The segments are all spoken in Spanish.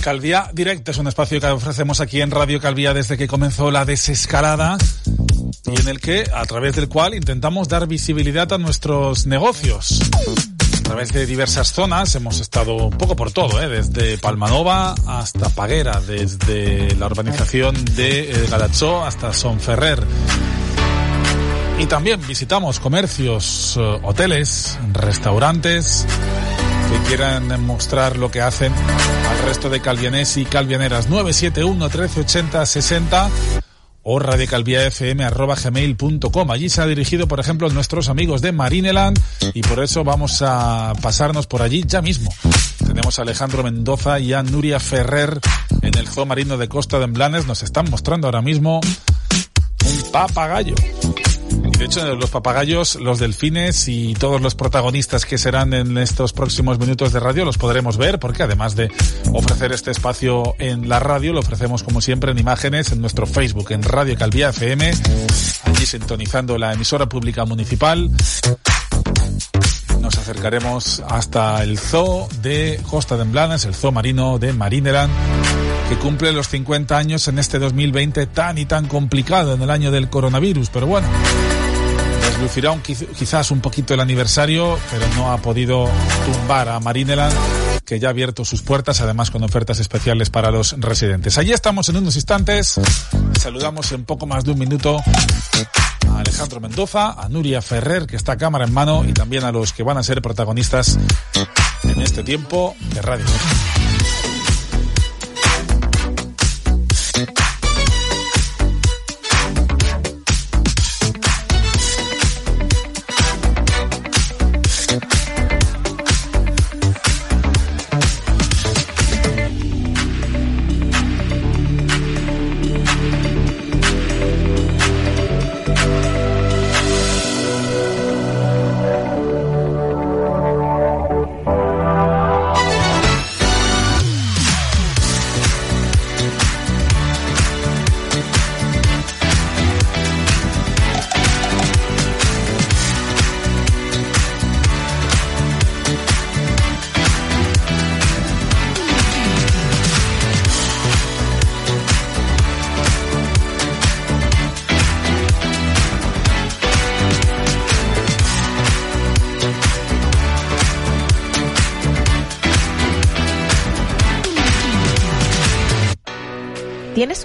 Calvía Directo es un espacio que ofrecemos aquí en Radio Calvía desde que comenzó la desescalada y en el que, a través del cual, intentamos dar visibilidad a nuestros negocios. A través de diversas zonas hemos estado un poco por todo, ¿eh? desde Palmanova hasta Paguera, desde la urbanización de eh, Galachó hasta Sonferrer. Y también visitamos comercios, eh, hoteles, restaurantes que quieran mostrar lo que hacen al resto de calvianés y calvianeras. 971 1380 60 o radicalviafm.gmail.com. Allí se ha dirigido, por ejemplo, nuestros amigos de Marineland y por eso vamos a pasarnos por allí ya mismo. Tenemos a Alejandro Mendoza y a Nuria Ferrer en el zoo marino de Costa de Emblanes. Nos están mostrando ahora mismo un papagayo. De hecho, los papagayos, los delfines y todos los protagonistas que serán en estos próximos minutos de radio los podremos ver porque además de ofrecer este espacio en la radio, lo ofrecemos como siempre en imágenes en nuestro Facebook, en Radio Calvía FM, allí sintonizando la emisora pública municipal. Nos acercaremos hasta el zoo de Costa de Emblanes, el zoo marino de Marineland que cumple los 50 años en este 2020 tan y tan complicado en el año del coronavirus. Pero bueno, deslucirá un, quizás un poquito el aniversario, pero no ha podido tumbar a Marineland que ya ha abierto sus puertas, además con ofertas especiales para los residentes. Allí estamos en unos instantes. Saludamos en poco más de un minuto a Alejandro Mendoza, a Nuria Ferrer, que está cámara en mano, y también a los que van a ser protagonistas en este tiempo de radio.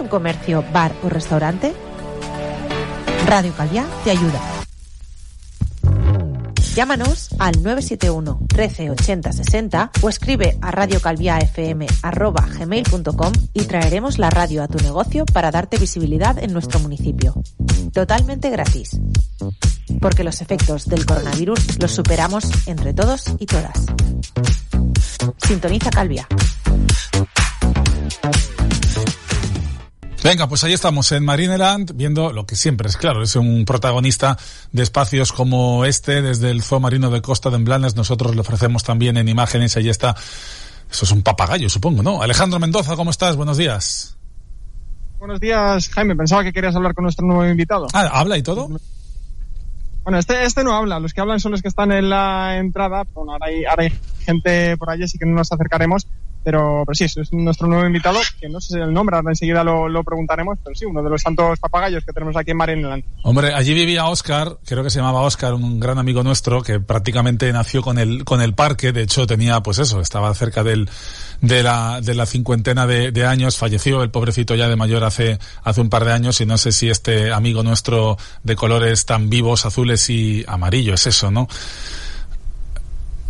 Comercio, bar o restaurante? Radio Calvia te ayuda. Llámanos al 971 13 80 60 o escribe a radiocalviafm.gmail.com y traeremos la radio a tu negocio para darte visibilidad en nuestro municipio. Totalmente gratis. Porque los efectos del coronavirus los superamos entre todos y todas. Sintoniza Calvia. Venga, pues ahí estamos en Marineland, viendo lo que siempre es claro, es un protagonista de espacios como este, desde el Zoo Marino de Costa de Emblanes, nosotros le ofrecemos también en imágenes, ahí está, eso es un papagayo, supongo, ¿no? Alejandro Mendoza, ¿cómo estás? Buenos días. Buenos días, Jaime, pensaba que querías hablar con nuestro nuevo invitado. Ah, ¿habla y todo? Bueno, este, este no habla, los que hablan son los que están en la entrada, bueno, ahora hay, ahora hay gente por allí, así que no nos acercaremos, pero, pero sí, es nuestro nuevo invitado, que no sé el nombre, ahora enseguida lo, lo, preguntaremos, pero sí, uno de los tantos papagayos que tenemos aquí en Marineland. Hombre, allí vivía Oscar, creo que se llamaba Oscar, un gran amigo nuestro, que prácticamente nació con el, con el parque, de hecho tenía, pues eso, estaba cerca del, de la, de la cincuentena de, de años, falleció el pobrecito ya de mayor hace, hace un par de años, y no sé si este amigo nuestro de colores tan vivos, azules y amarillos, es eso, ¿no?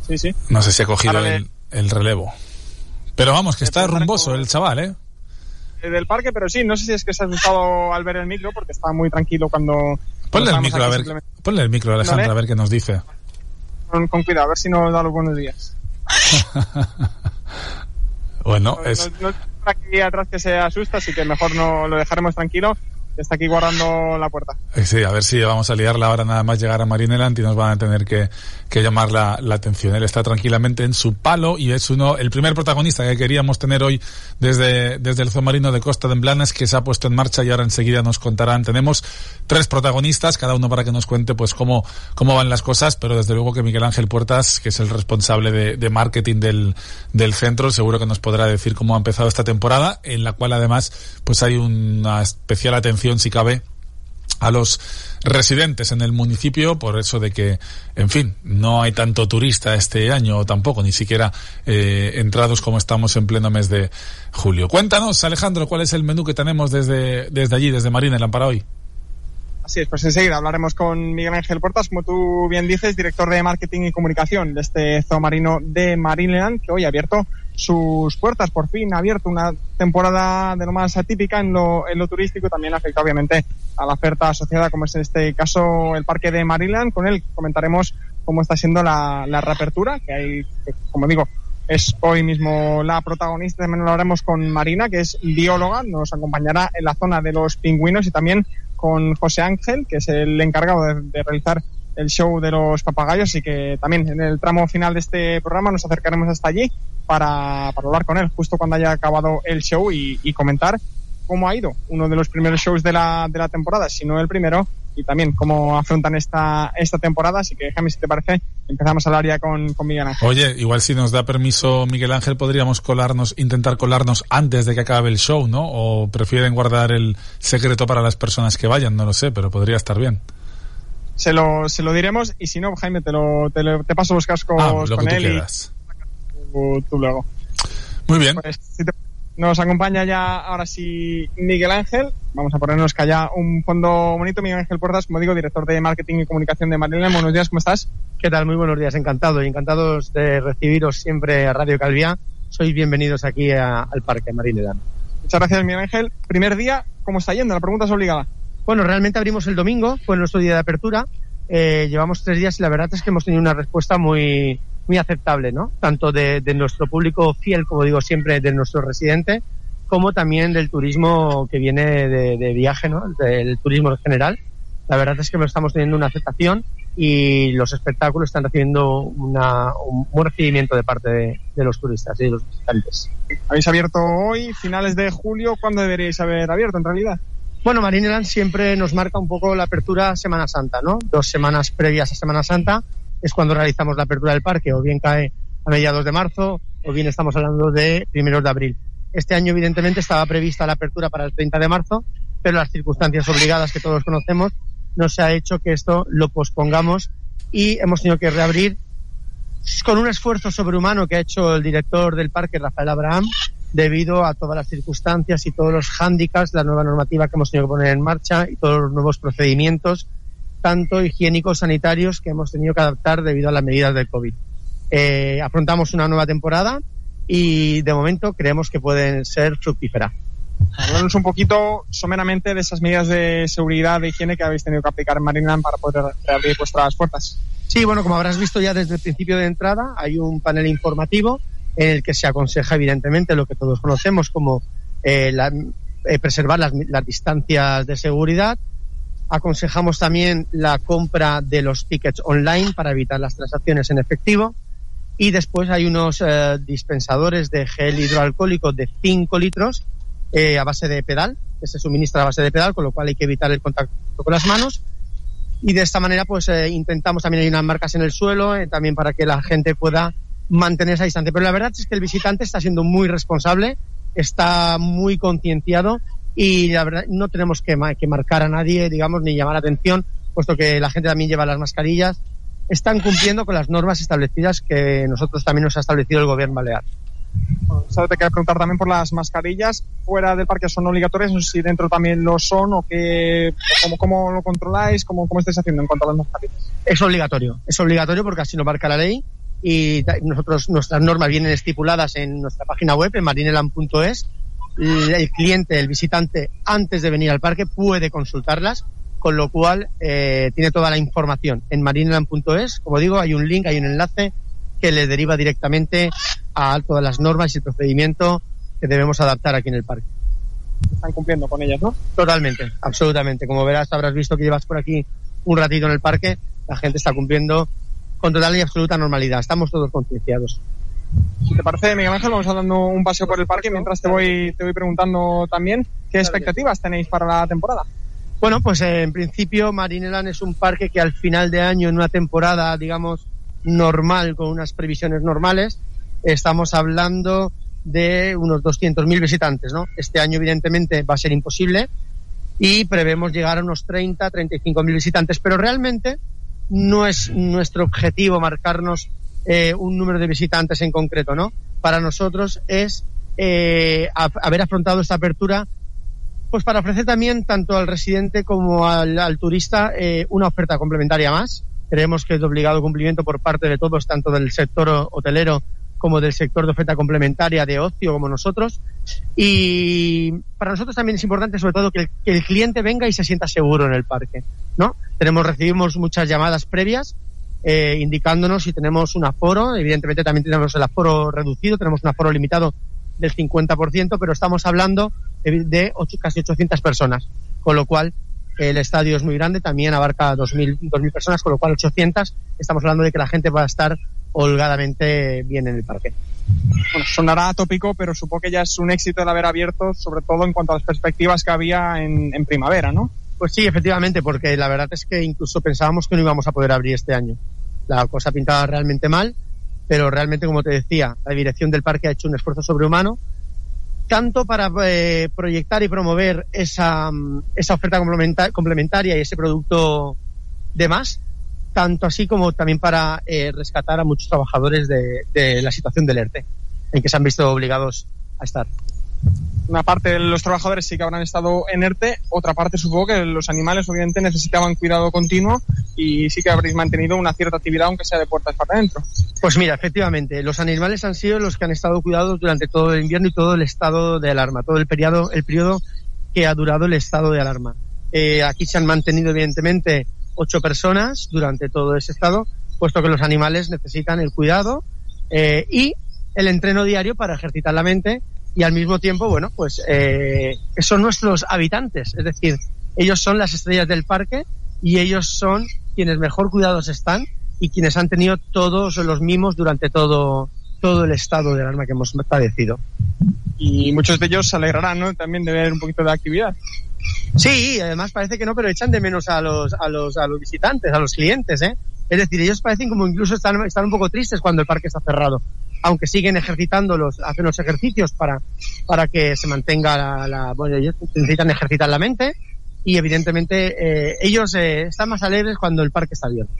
Sí, sí. No sé si ha cogido el, el relevo. Pero vamos, que está rumboso el chaval, ¿eh? del parque, pero sí, no sé si es que se ha asustado al ver el micro, porque estaba muy tranquilo cuando... Ponle el micro, a ver, ponle el micro, Alejandra, a ver qué nos dice. Con, cuidado, a ver si nos da los buenos días. bueno, es... No, no, aquí atrás que se asusta, así que mejor no lo dejaremos tranquilo está aquí guardando la puerta. Eh, sí, a ver si vamos a liarla ahora nada más llegar a Marineland y nos van a tener que, que llamar la, la, atención. Él está tranquilamente en su palo y es uno, el primer protagonista que queríamos tener hoy desde, desde el marino de Costa de Emblanes que se ha puesto en marcha y ahora enseguida nos contarán. Tenemos tres protagonistas, cada uno para que nos cuente pues cómo, cómo van las cosas, pero desde luego que Miguel Ángel Puertas, que es el responsable de, de marketing del, del centro, seguro que nos podrá decir cómo ha empezado esta temporada, en la cual además pues hay una especial atención si cabe, a los residentes en el municipio por eso de que, en fin, no hay tanto turista este año tampoco, ni siquiera eh, entrados como estamos en pleno mes de julio. Cuéntanos, Alejandro, cuál es el menú que tenemos desde, desde allí, desde Marina para hoy. Así es, pues enseguida hablaremos con Miguel Ángel Portas, como tú bien dices, director de marketing y comunicación de este zoo marino de Marineland, que hoy ha abierto sus puertas. Por fin ha abierto una temporada de lo más atípica en lo, en lo turístico. También afecta obviamente a la oferta asociada, como es en este caso el parque de Mariland. Con él comentaremos cómo está siendo la, la reapertura, que hay, como digo, es hoy mismo la protagonista. También lo haremos con Marina, que es bióloga. Nos acompañará en la zona de los pingüinos y también con José Ángel, que es el encargado de, realizar el show de los papagayos y que también en el tramo final de este programa nos acercaremos hasta allí para, para hablar con él justo cuando haya acabado el show y, y, comentar cómo ha ido uno de los primeros shows de la, de la temporada, si no el primero, y también cómo afrontan esta, esta temporada. Así que déjame, si te parece, empezamos a hablar ya con, con Miguel Ángel. Oye, igual si nos da permiso Miguel Ángel, podríamos colarnos, intentar colarnos antes de que acabe el show, ¿no? O prefieren guardar el secreto para las personas que vayan, no lo sé, pero podría estar bien se lo, se lo diremos y si no, Jaime, te, lo, te, te paso los cascos ah, con él y tú, tú, luego. Muy bien. Pues, si te, nos acompaña ya ahora sí Miguel Ángel. Vamos a ponernos que haya un fondo bonito. Miguel Ángel Puertas, como digo, director de marketing y comunicación de Marilena. Buenos días, ¿cómo estás? ¿Qué tal? Muy buenos días, encantado y encantados de recibiros siempre a Radio Calvía. Sois bienvenidos aquí a, al Parque Marilena. Muchas gracias, Miguel Ángel. Primer día, ¿cómo está yendo? La pregunta es obligada. Bueno, realmente abrimos el domingo, fue nuestro día de apertura. Eh, llevamos tres días y la verdad es que hemos tenido una respuesta muy, muy aceptable, ¿no? Tanto de, de, nuestro público fiel, como digo siempre, de nuestro residente, como también del turismo que viene de, de viaje, ¿no? Del turismo en general. La verdad es que estamos teniendo una aceptación y los espectáculos están recibiendo una, un buen recibimiento de parte de, de, los turistas y de los visitantes. Habéis abierto hoy, finales de julio. ¿Cuándo deberíais haber abierto en realidad? Bueno, Marineland siempre nos marca un poco la apertura Semana Santa, ¿no? Dos semanas previas a Semana Santa es cuando realizamos la apertura del parque, o bien cae a mediados de marzo, o bien estamos hablando de primeros de abril. Este año, evidentemente, estaba prevista la apertura para el 30 de marzo, pero las circunstancias obligadas que todos conocemos nos ha hecho que esto lo pospongamos y hemos tenido que reabrir con un esfuerzo sobrehumano que ha hecho el director del parque, Rafael Abraham, debido a todas las circunstancias y todos los hándicaps, la nueva normativa que hemos tenido que poner en marcha y todos los nuevos procedimientos, tanto higiénicos, sanitarios, que hemos tenido que adaptar debido a las medidas del COVID. Eh, afrontamos una nueva temporada y de momento creemos que pueden ser fructífera. Hablamos un poquito someramente de esas medidas de seguridad, de higiene que habéis tenido que aplicar en Marineland para poder reabrir vuestras puertas. Sí, bueno, como habrás visto ya desde el principio de entrada, hay un panel informativo en el que se aconseja evidentemente lo que todos conocemos como eh, la, eh, preservar las, las, distancias de seguridad. Aconsejamos también la compra de los tickets online para evitar las transacciones en efectivo. Y después hay unos eh, dispensadores de gel hidroalcohólico de 5 litros eh, a base de pedal, que se suministra a base de pedal, con lo cual hay que evitar el contacto con las manos. Y de esta manera, pues eh, intentamos también hay unas marcas en el suelo, eh, también para que la gente pueda mantener esa distancia. Pero la verdad es que el visitante está siendo muy responsable, está muy concienciado y la verdad no tenemos que, que marcar a nadie, digamos, ni llamar la atención, puesto que la gente también lleva las mascarillas. Están cumpliendo con las normas establecidas que nosotros también nos ha establecido el gobierno balear. Bueno, te quiero preguntar también por las mascarillas. Fuera del parque son obligatorias, no sé si dentro también lo son o qué, cómo, cómo lo controláis, cómo, cómo estáis haciendo en cuanto a las mascarillas. Es obligatorio, es obligatorio porque así lo marca la ley y nosotros nuestras normas vienen estipuladas en nuestra página web en marineland.es el cliente, el visitante, antes de venir al parque puede consultarlas, con lo cual eh, tiene toda la información en marineland.es. Como digo, hay un link, hay un enlace que le deriva directamente a todas las normas y el procedimiento que debemos adaptar aquí en el parque. Están cumpliendo con ellas, ¿no? Totalmente, absolutamente. Como verás, habrás visto que llevas por aquí un ratito en el parque, la gente está cumpliendo con total y absoluta normalidad. Estamos todos concienciados. Si te parece, Miguel Ángel, vamos a dando un paseo por el parque mientras te voy, te voy preguntando también qué expectativas tenéis para la temporada. Bueno, pues eh, en principio Marineland es un parque que al final de año, en una temporada, digamos, normal, con unas previsiones normales, estamos hablando de unos 200.000 visitantes, ¿no? Este año, evidentemente, va a ser imposible y prevemos llegar a unos 30, 35.000 visitantes, pero realmente no es nuestro objetivo marcarnos eh, un número de visitantes en concreto, ¿no? Para nosotros es eh, haber afrontado esta apertura pues para ofrecer también tanto al residente como al, turista eh, una oferta complementaria más. Creemos que es obligado cumplimiento por parte de todos, tanto del sector hotelero como del sector de oferta complementaria de ocio como nosotros. Y para nosotros también es importante, sobre todo, que el, cliente venga y se sienta seguro en el parque, ¿no? Tenemos, recibimos muchas llamadas previas eh, indicándonos si tenemos un aforo. Evidentemente también tenemos el aforo reducido, tenemos un aforo limitado del 50%, pero estamos hablando de ocho, casi 800 personas, con lo cual el estadio es muy grande, también abarca 2.000, 2.000 personas, con lo cual 800, estamos hablando de que la gente va a estar holgadamente bien en el parque. Bueno, sonará tópico, pero supongo que ya es un éxito el haber abierto, sobre todo en cuanto a las perspectivas que había en, en primavera, ¿no? Pues sí, efectivamente, porque la verdad es que incluso pensábamos que no íbamos a poder abrir este año. La cosa pintaba realmente mal, pero realmente, como te decía, la dirección del parque ha hecho un esfuerzo sobrehumano tanto para eh, proyectar y promover esa, mm, esa oferta complementaria y ese producto de más, tanto así como también para eh, rescatar a muchos trabajadores de, de la situación del ERTE, en que se han visto obligados a estar una parte de los trabajadores sí que habrán estado en ERTE, otra parte supongo que los animales obviamente necesitaban cuidado continuo y sí que habréis mantenido una cierta actividad aunque sea de puertas para adentro. Pues mira, efectivamente, los animales han sido los que han estado cuidados durante todo el invierno y todo el estado de alarma, todo el periodo, el periodo que ha durado el estado de alarma. Eh, aquí se han mantenido evidentemente ocho personas durante todo ese estado, puesto que los animales necesitan el cuidado eh, y el entreno diario para ejercitar la mente y al mismo tiempo, bueno, pues eh, son nuestros habitantes, es decir, ellos son las estrellas del parque y ellos son quienes mejor cuidados están y quienes han tenido todos los mimos durante todo, todo el estado del alma que hemos padecido. Y muchos de ellos se alegrarán, ¿no? También de ver un poquito de actividad. Sí, además parece que no, pero echan de menos a los, a los, a los visitantes, a los clientes, ¿eh? Es decir, ellos parecen como incluso están, están un poco tristes cuando el parque está cerrado aunque siguen ejercitándolos, hacen los ejercicios para, para que se mantenga la, bueno, ellos necesitan ejercitar la mente y evidentemente eh, ellos eh, están más alegres cuando el parque está abierto.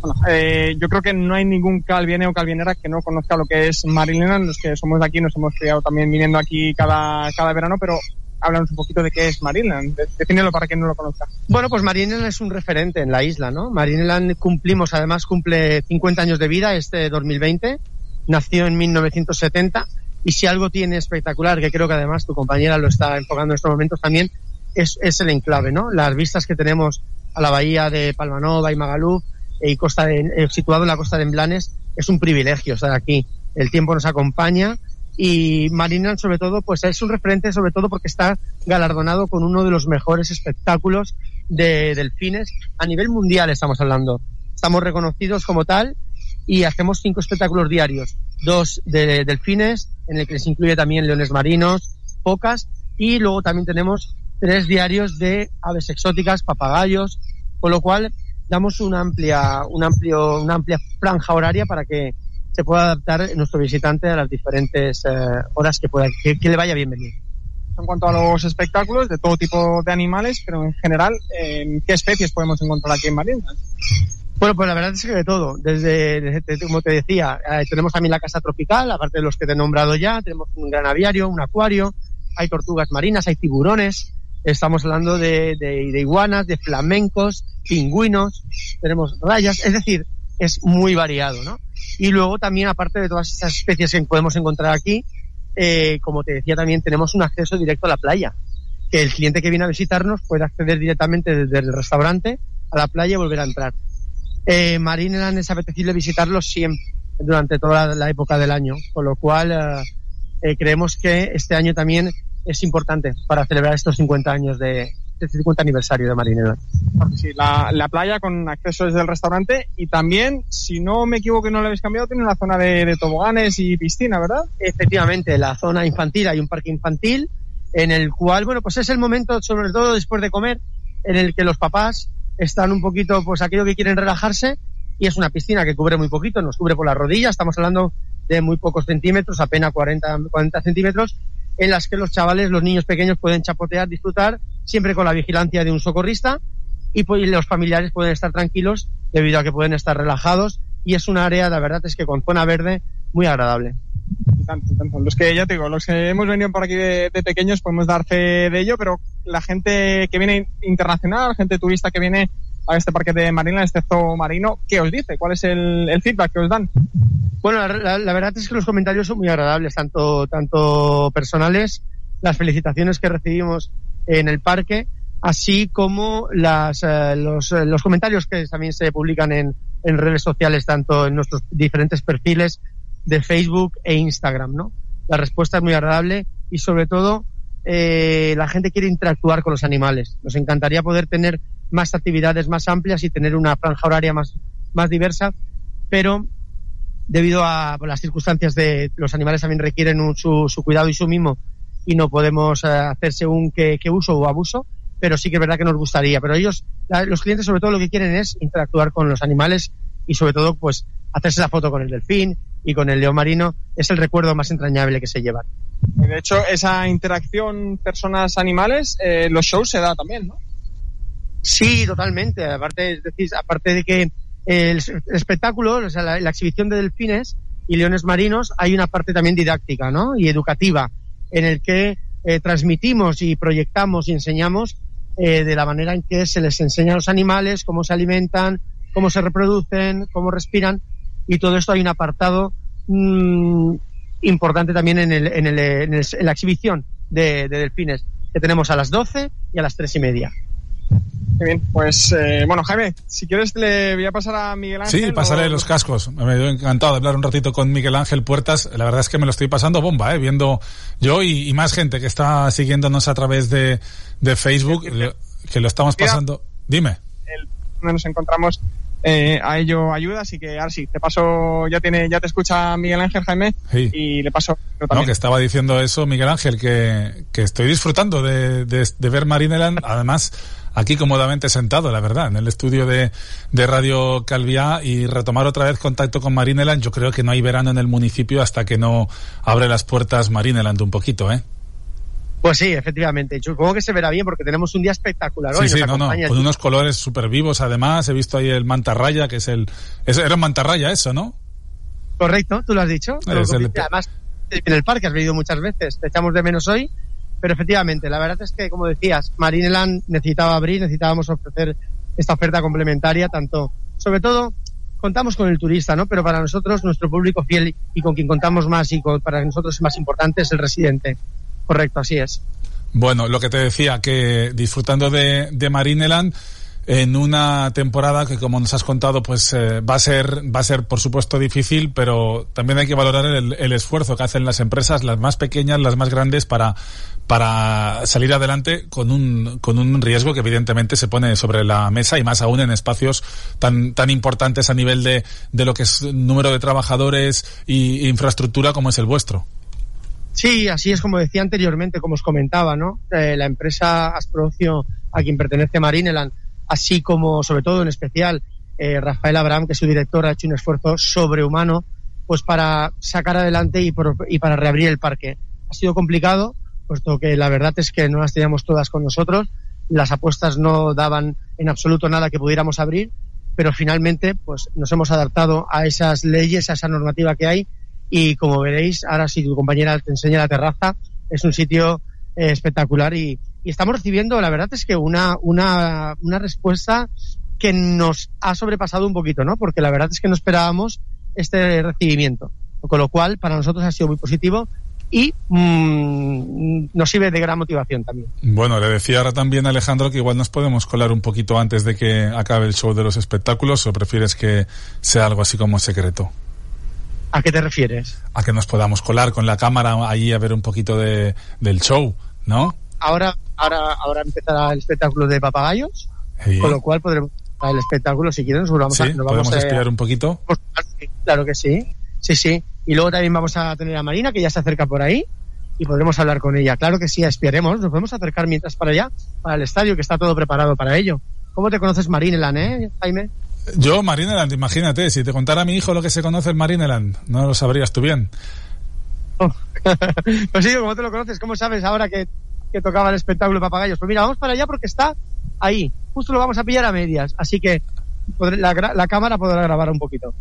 Bueno, eh, yo creo que no hay ningún calviene o calvienera que no conozca lo que es Marineland. Los que somos de aquí nos hemos criado también viniendo aquí cada, cada verano, pero háblanos un poquito de qué es Marineland. Defínelo para quien no lo conozca. Bueno, pues Marineland es un referente en la isla, ¿no? Marineland cumplimos, además cumple 50 años de vida este 2020 nació en 1970 y si algo tiene espectacular, que creo que además tu compañera lo está enfocando en estos momentos también, es, es el enclave, ¿no? Las vistas que tenemos a la bahía de Palmanova y Magaluf eh, y costa eh, situado en la costa de Emblanes es un privilegio estar aquí. El tiempo nos acompaña y Marinan sobre todo pues es un referente sobre todo porque está galardonado con uno de los mejores espectáculos de delfines a nivel mundial estamos hablando. Estamos reconocidos como tal y hacemos cinco espectáculos diarios, dos de delfines, en el que se incluye también leones marinos, focas, y luego también tenemos tres diarios de aves exóticas, papagayos, con lo cual damos una amplia, un amplio, una amplia franja horaria para que se pueda adaptar nuestro visitante a las diferentes eh, horas que pueda, que, le vaya bienvenido. En cuanto a los espectáculos, de todo tipo de animales, pero en general, ¿qué especies podemos encontrar aquí en Marinas? Bueno, pues la verdad es que de todo. Desde, como te decía, eh, tenemos también la casa tropical, aparte de los que te he nombrado ya, tenemos un gran aviario, un acuario, hay tortugas marinas, hay tiburones, estamos hablando de, de, iguanas, de flamencos, pingüinos, tenemos rayas, es decir, es muy variado, ¿no? Y luego también, aparte de todas esas especies que podemos encontrar aquí, eh, como te decía también, tenemos un acceso directo a la playa. Que el cliente que viene a visitarnos puede acceder directamente desde el restaurante a la playa y volver a entrar. Eh, Marineland es apetecible visitarlo siempre, durante toda la, época del año, con lo cual eh, eh, creemos que este año también es importante para celebrar estos 50 años de, este 50 aniversario de Marineland. Sí, la, la, playa con acceso desde el restaurante y también, si no me equivoco y no lo habéis cambiado, tiene una zona de, de, toboganes y piscina, ¿verdad? Efectivamente, la zona infantil, hay un parque infantil en el cual, bueno, pues es el momento, sobre todo después de comer, en el que los papás están un poquito, pues aquello que quieren relajarse y es una piscina que cubre muy poquito, nos cubre por la rodilla, estamos hablando de muy pocos centímetros, apenas 40, 40 centímetros, en las que los chavales, los niños pequeños pueden chapotear, disfrutar, siempre con la vigilancia de un socorrista y, pues, los familiares pueden estar tranquilos debido a que pueden estar relajados y es un área, la verdad es que con zona verde muy agradable. Los que ya te digo, los que hemos venido por aquí de, pequeños podemos dar fe de ello, pero la gente que viene internacional, gente turista que viene a este parque de marina, a este zoo marino, ¿qué os dice? ¿Cuál es el, feedback que os dan? Bueno, la, la, verdad es que los comentarios son muy agradables, tanto, tanto personales, las felicitaciones que recibimos en el parque, así como las, eh, los, los, comentarios que también se publican en, en, redes sociales, tanto en nuestros diferentes perfiles de Facebook e Instagram, ¿no? La respuesta es muy agradable y sobre todo eh, la gente quiere interactuar con los animales. Nos encantaría poder tener más actividades más amplias y tener una franja horaria más, más diversa, pero debido a las circunstancias de los animales también requieren su, su, cuidado y su mimo y no podemos eh, hacer según qué, uso o abuso, pero sí que es verdad que nos gustaría. Pero ellos, la, los clientes sobre todo lo que quieren es interactuar con los animales y sobre todo pues hacerse la foto con el delfín y con el león marino es el recuerdo más entrañable que se llevan. De hecho, esa interacción personas-animales, eh, los shows se da también, ¿no? Sí, totalmente. Aparte, es decir, aparte de que el, espectáculo, o sea, la, la, exhibición de delfines y leones marinos, hay una parte también didáctica, ¿no? Y educativa, en el que eh, transmitimos y proyectamos y enseñamos eh, de la manera en que se les enseña a los animales, cómo se alimentan, cómo se reproducen, cómo respiran, y todo esto hay un apartado mmm, importante también en, el, en, el, en, el, en la exhibición de, de delfines, que tenemos a las 12 y a las tres y media. Muy bien, pues eh, bueno, Jaime, si quieres le voy a pasar a Miguel Ángel. Sí, pasaré o... los cascos. Me he encantado de hablar un ratito con Miguel Ángel Puertas. La verdad es que me lo estoy pasando bomba, ¿eh? viendo yo y, y más gente que está siguiéndonos a través de, de Facebook, que lo estamos pasando. Dime. El, donde nos encontramos eh, a ello ayuda, así que sí, te paso, ya tiene, ya te escucha Miguel Ángel Jaime sí. y le paso. No, que estaba diciendo eso Miguel Ángel, que, que estoy disfrutando de, de, de ver Marineland, además aquí cómodamente sentado, la verdad, en el estudio de, de Radio Calviá y retomar otra vez contacto con Marineland. Yo creo que no hay verano en el municipio hasta que no abre las puertas Marineland un poquito, ¿eh? Pues sí, efectivamente. Supongo que se verá bien porque tenemos un día espectacular hoy. Sí, sí, no, no. Con unos colores súper vivos, además. He visto ahí el mantarraya, que es el. Era mantarraya eso, ¿no? Correcto, tú lo has dicho. Es el... Además, en el parque has venido muchas veces. Te echamos de menos hoy. Pero efectivamente, la verdad es que, como decías, Marineland necesitaba abrir, necesitábamos ofrecer esta oferta complementaria, tanto, sobre todo, contamos con el turista, ¿no? Pero para nosotros, nuestro público fiel y con quien contamos más y con, para nosotros es más importante es el residente. Correcto, así es. Bueno, lo que te decía, que disfrutando de, de Marineland, en una temporada que como nos has contado pues eh, va a ser va a ser por supuesto difícil pero también hay que valorar el, el, esfuerzo que hacen las empresas las más pequeñas las más grandes para para salir adelante con un con un riesgo que evidentemente se pone sobre la mesa y más aún en espacios tan tan importantes a nivel de de lo que es número de trabajadores y infraestructura como es el vuestro Sí, así es como decía anteriormente, como os comentaba, ¿no? Eh, la empresa Asprocio, a quien pertenece Marineland, así como, sobre todo en especial, eh, Rafael Abraham, que es su director, ha hecho un esfuerzo sobrehumano pues para sacar adelante y, por, y para reabrir el parque. Ha sido complicado, puesto que la verdad es que no las teníamos todas con nosotros, las apuestas no daban en absoluto nada que pudiéramos abrir, pero finalmente pues nos hemos adaptado a esas leyes, a esa normativa que hay y como veréis, ahora si tu compañera te enseña la terraza, es un sitio eh, espectacular y, estamos recibiendo, la verdad es que una, una, respuesta que nos ha sobrepasado un poquito, ¿no? Porque la verdad es que no esperábamos este recibimiento. Con lo cual, para nosotros ha sido muy positivo y mmm, nos sirve de gran motivación también. Bueno, le decía ahora también Alejandro que igual nos podemos colar un poquito antes de que acabe el show de los espectáculos o prefieres que sea algo así como secreto. ¿A qué te refieres? A que nos podamos colar con la cámara ahí a ver un poquito de, del show, ¿no? Ahora, ahora, ahora empezará el espectáculo de papagayos, sí. con lo cual podremos el espectáculo si quieren nos vamos ¿Sí? a, nos ¿Podemos vamos a, espiar un poquito? Claro que sí, sí, sí. Y luego también vamos a tener a Marina, que ya se acerca por ahí, y podremos hablar con ella. Claro que sí, espiaremos, nos podemos acercar mientras para allá, para el estadio, que está todo preparado para ello. ¿Cómo te conoces Marineland, eh, Jaime? Yo, Marineland, imagínate, si te contara mi hijo lo que se conoce en Marineland, no lo sabrías tú bien. Oh. pues sí, ¿cómo te lo conoces? ¿Cómo sabes ahora que, que tocaba el espectáculo de papagayos? Pues mira, vamos para allá porque está ahí. Justo lo vamos a pillar a medias. Así que la cámara podrá grabar un poquito.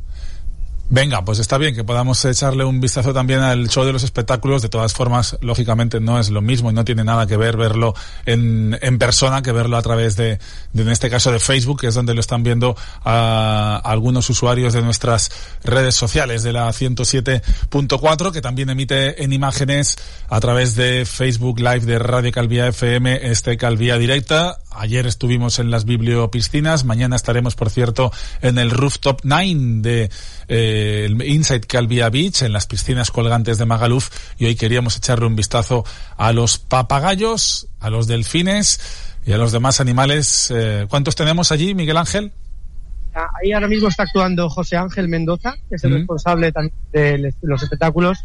Venga, pues está bien que podamos echarle un vistazo también al show de los espectáculos. De todas formas, lógicamente no es lo mismo y no tiene nada que ver verlo en, en persona que verlo a través de, en este caso, de Facebook, que es donde lo están viendo a, a algunos usuarios de nuestras redes sociales de la 107.4, que también emite en imágenes a través de Facebook Live de Radio Calvía FM, este Calvía Directa. Ayer estuvimos en las bibliopiscinas, mañana estaremos, por cierto, en el Rooftop 9 de eh, el Inside Calvia Beach, en las piscinas colgantes de Magaluf, y hoy queríamos echarle un vistazo a los papagayos, a los delfines y a los demás animales. Eh, ¿Cuántos tenemos allí, Miguel Ángel? Ahí ahora mismo está actuando José Ángel Mendoza, que es el mm. responsable también de los espectáculos,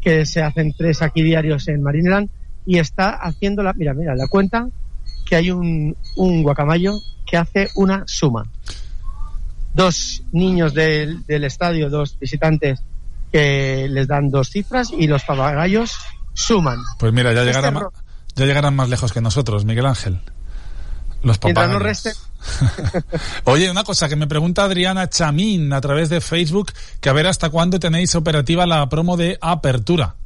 que se hacen tres aquí diarios en Marineland, y está haciendo la, mira, mira, la cuenta que hay un, un guacamayo que hace una suma. Dos niños del, del estadio, dos visitantes que les dan dos cifras y los papagayos suman. Pues mira, ya llegarán, este ya llegarán más lejos que nosotros, Miguel Ángel. Los papagayos. Oye, una cosa que me pregunta Adriana Chamín a través de Facebook, que a ver hasta cuándo tenéis operativa la promo de apertura.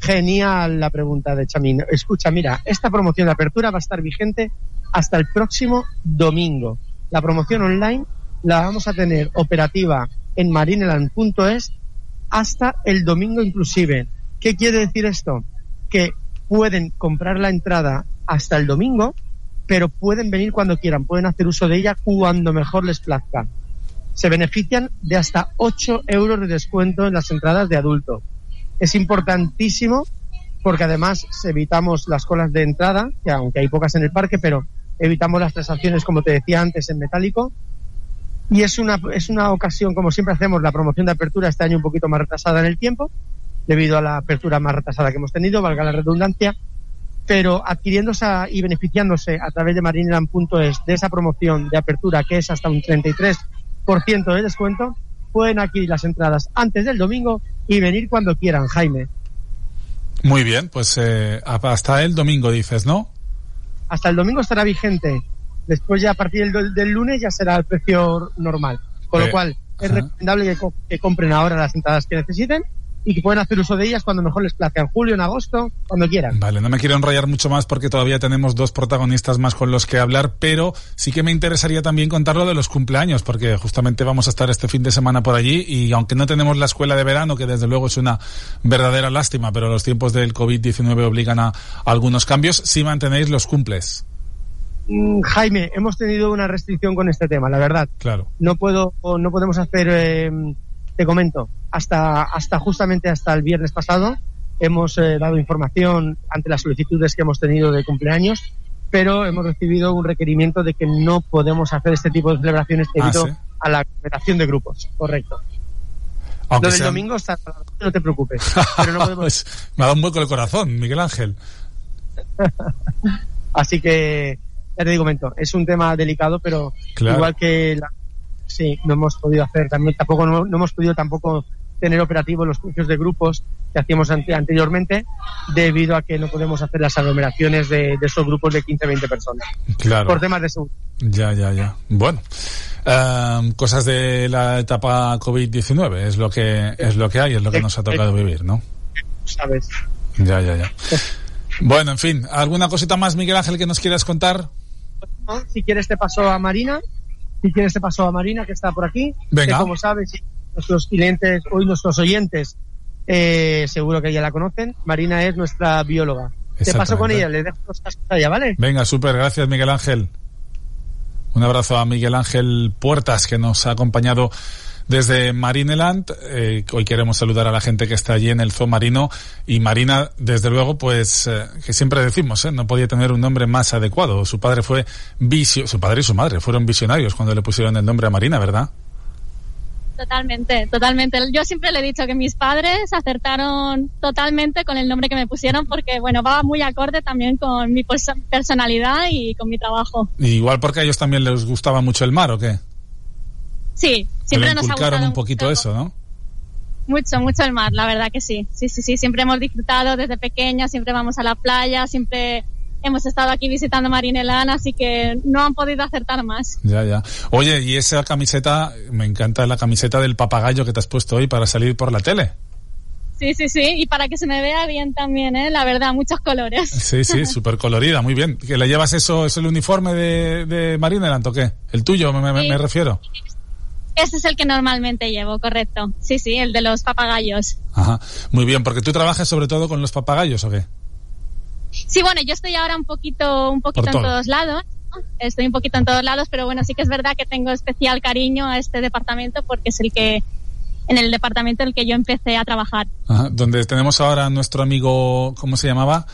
Genial la pregunta de Chamín. Escucha, mira, esta promoción de apertura va a estar vigente hasta el próximo domingo. La promoción online la vamos a tener operativa en marineland.es hasta el domingo inclusive. ¿Qué quiere decir esto? Que pueden comprar la entrada hasta el domingo, pero pueden venir cuando quieran, pueden hacer uso de ella cuando mejor les plazca. Se benefician de hasta 8 euros de descuento en las entradas de adulto es importantísimo porque además evitamos las colas de entrada, que aunque hay pocas en el parque, pero evitamos las transacciones, como te decía antes, en metálico. Y es una, es una ocasión, como siempre hacemos, la promoción de apertura este año un poquito más retrasada en el tiempo, debido a la apertura más retrasada que hemos tenido, valga la redundancia, pero adquiriéndose y beneficiándose a través de marineland.es de esa promoción de apertura, que es hasta un 33% de descuento, pueden adquirir las entradas antes del domingo y venir cuando quieran, Jaime. Muy bien, pues eh, hasta el domingo dices, ¿no? Hasta el domingo estará vigente. Después ya a partir del, del lunes ya será el precio normal. Con eh, lo cual es ajá. recomendable que, co que compren ahora las entradas que necesiten y que pueden hacer uso de ellas cuando mejor les plazca, en julio, en agosto, cuando quieran. Vale, no me quiero enrollar mucho más porque todavía tenemos dos protagonistas más con los que hablar, pero sí que me interesaría también contar lo de los cumpleaños, porque justamente vamos a estar este fin de semana por allí y aunque no tenemos la escuela de verano, que desde luego es una verdadera lástima, pero los tiempos del COVID-19 obligan a, a algunos cambios, sí mantenéis los cumples. Mm, Jaime, hemos tenido una restricción con este tema, la verdad. Claro. No puedo, no podemos hacer, eh, te comento, hasta, hasta justamente hasta el viernes pasado hemos eh, dado información ante las solicitudes que hemos tenido de cumpleaños, pero hemos recibido un requerimiento de que no podemos hacer este tipo de celebraciones debido ah, ¿sí? a la aglomeración de grupos. Correcto. Aunque Lo del sean... domingo está, no te preocupes. Pero no podemos... me ha dado un hueco el corazón, Miguel Ángel. Así que, ya te digo, momento, es un tema delicado, pero claro. igual que la, sí, no hemos podido hacer también, tampoco no, no hemos podido tampoco tener operativos los precios de grupos que hacíamos ante, anteriormente debido a que no podemos hacer las aglomeraciones de, de esos grupos de 15-20 personas. Claro. Por temas de seguridad. Ya, ya, ya. Bueno, um, cosas de la etapa COVID-19 es lo que es lo que hay, es lo que nos ha tocado vivir, ¿no? Sabes. Ya, ya, ya. Bueno, en fin, ¿alguna cosita más, Miguel Ángel, que nos quieras contar? Si quieres te paso a Marina, si quieres te paso a Marina, que está por aquí. Venga. Que como sabes, nuestros clientes, hoy nuestros oyentes, eh, seguro que ya la conocen. Marina es nuestra bióloga. Te paso con ella, le dejo los cascos allá, ¿vale? Venga, súper, gracias Miguel Ángel. Un abrazo a Miguel Ángel Puertas que nos ha acompañado desde Marineland. Eh, hoy queremos saludar a la gente que está allí en el zoo marino y Marina, desde luego, pues eh, que siempre decimos, ¿eh? no podía tener un nombre más adecuado. Su padre fue visio, su padre y su madre fueron visionarios cuando le pusieron el nombre a Marina, ¿verdad? Totalmente, totalmente. Yo siempre le he dicho que mis padres acertaron totalmente con el nombre que me pusieron porque, bueno, va muy acorde también con mi personalidad y con mi trabajo. igual porque a ellos también les gustaba mucho el mar, ¿o qué? Sí, siempre nos ha gustado un poquito eso, ¿no? Mucho, mucho el mar, la verdad que sí. Sí, sí, sí, siempre hemos disfrutado desde pequeña, siempre vamos a la playa, siempre hemos estado aquí visitando Marinelán, así que no han podido acertar más. Ya, ya. Oye, y esa camiseta, me encanta la camiseta del papagayo que te has puesto hoy para salir por la tele. Sí, sí, sí, y para que se me vea bien también, ¿eh? La verdad, muchos colores. Sí, sí, súper colorida, muy bien. ¿Que le llevas eso, es el uniforme de, de Marineland o qué? ¿El tuyo, me, me, refiero? Ese es el que normalmente llevo, correcto. Sí, sí, el de los papagayos. Ajá, muy bien, porque tú trabajas sobre todo con los papagayos o qué? Sí, bueno, yo estoy ahora un poquito, un poquito en todos lados. Estoy un poquito en todos lados, pero bueno, sí que es verdad que tengo especial cariño a este departamento porque es el que, en el departamento en el que yo empecé a trabajar. Ajá, donde tenemos ahora a nuestro amigo, ¿cómo se llamaba?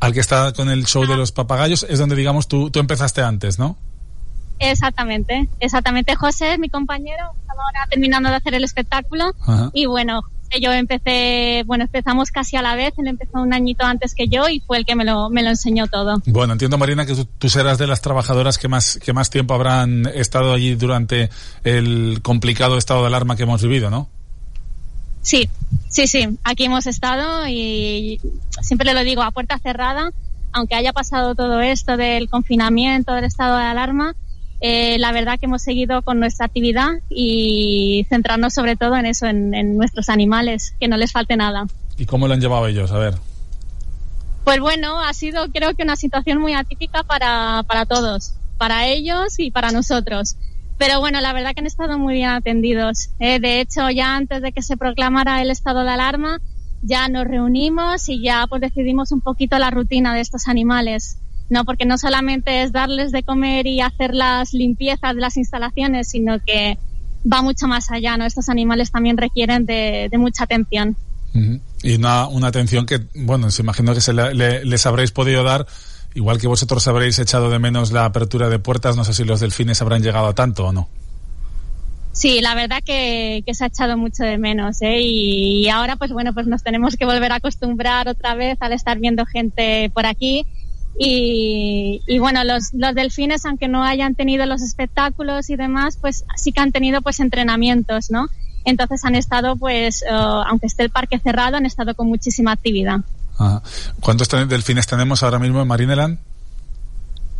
Al que está con el show de ah. los papagayos, es donde, digamos, tú, tú empezaste antes, ¿no? Exactamente, exactamente. José es mi compañero, estamos ahora terminando de hacer el espectáculo y bueno, yo empecé, bueno, empezamos casi a la vez, él empezó un añito antes que yo y fue el que me lo, me lo enseñó todo. Bueno, entiendo Marina que tú, serás de las trabajadoras que más, que más tiempo habrán estado allí durante el complicado estado de alarma que hemos vivido, ¿no? Sí, sí, sí, aquí hemos estado y siempre le lo digo a puerta cerrada, aunque haya pasado todo esto del confinamiento, del estado de alarma, eh, la verdad que hemos seguido con nuestra actividad y centrarnos sobre todo en eso, en, nuestros animales, que no les falte nada. ¿Y cómo lo han llevado ellos? A ver. Pues bueno, ha sido creo que una situación muy atípica para, para todos, para ellos y para nosotros. Pero bueno, la verdad que han estado muy bien atendidos. Eh, de hecho, ya antes de que se proclamara el estado de alarma, ya nos reunimos y ya pues decidimos un poquito la rutina de estos animales. ¿No? Porque no solamente es darles de comer y hacer las limpiezas de las instalaciones, sino que va mucho más allá, ¿no? Estos animales también requieren de, mucha atención. Y una, una, atención que, bueno, se imagino que se les habréis podido dar, igual que vosotros habréis echado de menos la apertura de puertas, no sé si los delfines habrán llegado a tanto o no. Sí, la verdad que, que se ha echado mucho de menos, ¿eh? Y ahora, pues bueno, pues nos tenemos que volver a acostumbrar otra vez al estar viendo gente por aquí y, y, bueno, los, los delfines, aunque no hayan tenido los espectáculos y demás, pues sí que han tenido pues entrenamientos, ¿no? Entonces han estado, pues, uh, aunque esté el parque cerrado, han estado con muchísima actividad. ¿Cuántos delfines tenemos ahora mismo en Marineland?